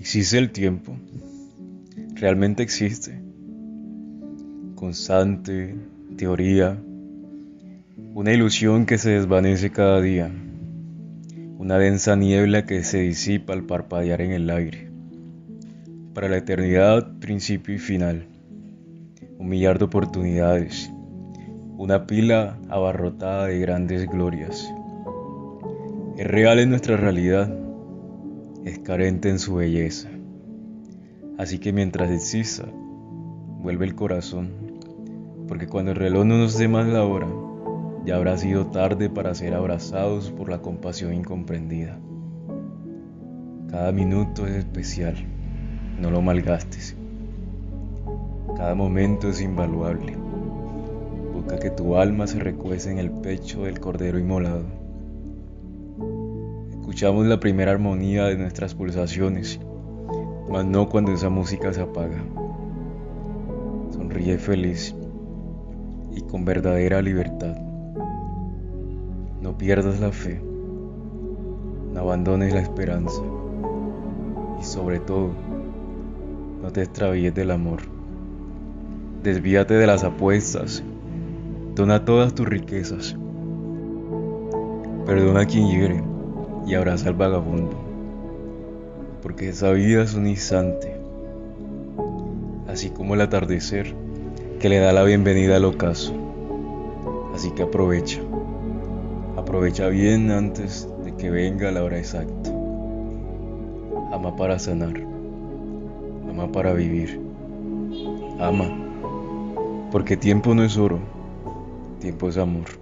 ¿Existe el tiempo? ¿Realmente existe? Constante, teoría, una ilusión que se desvanece cada día, una densa niebla que se disipa al parpadear en el aire. Para la eternidad, principio y final, un millar de oportunidades, una pila abarrotada de grandes glorias. Es real en nuestra realidad es carente en su belleza. Así que mientras exista, vuelve el corazón, porque cuando el reloj no nos dé más la hora, ya habrá sido tarde para ser abrazados por la compasión incomprendida. Cada minuto es especial, no lo malgastes. Cada momento es invaluable. Busca que tu alma se recuece en el pecho del Cordero Inmolado Escuchamos la primera armonía de nuestras pulsaciones, mas no cuando esa música se apaga. Sonríe feliz y con verdadera libertad. No pierdas la fe, no abandones la esperanza y sobre todo, no te extravíes del amor. Desvíate de las apuestas, dona todas tus riquezas. Perdona a quien hiere y abraza al vagabundo, porque esa vida es un instante, así como el atardecer que le da la bienvenida al ocaso. Así que aprovecha, aprovecha bien antes de que venga la hora exacta. Ama para sanar, ama para vivir, ama, porque tiempo no es oro, tiempo es amor.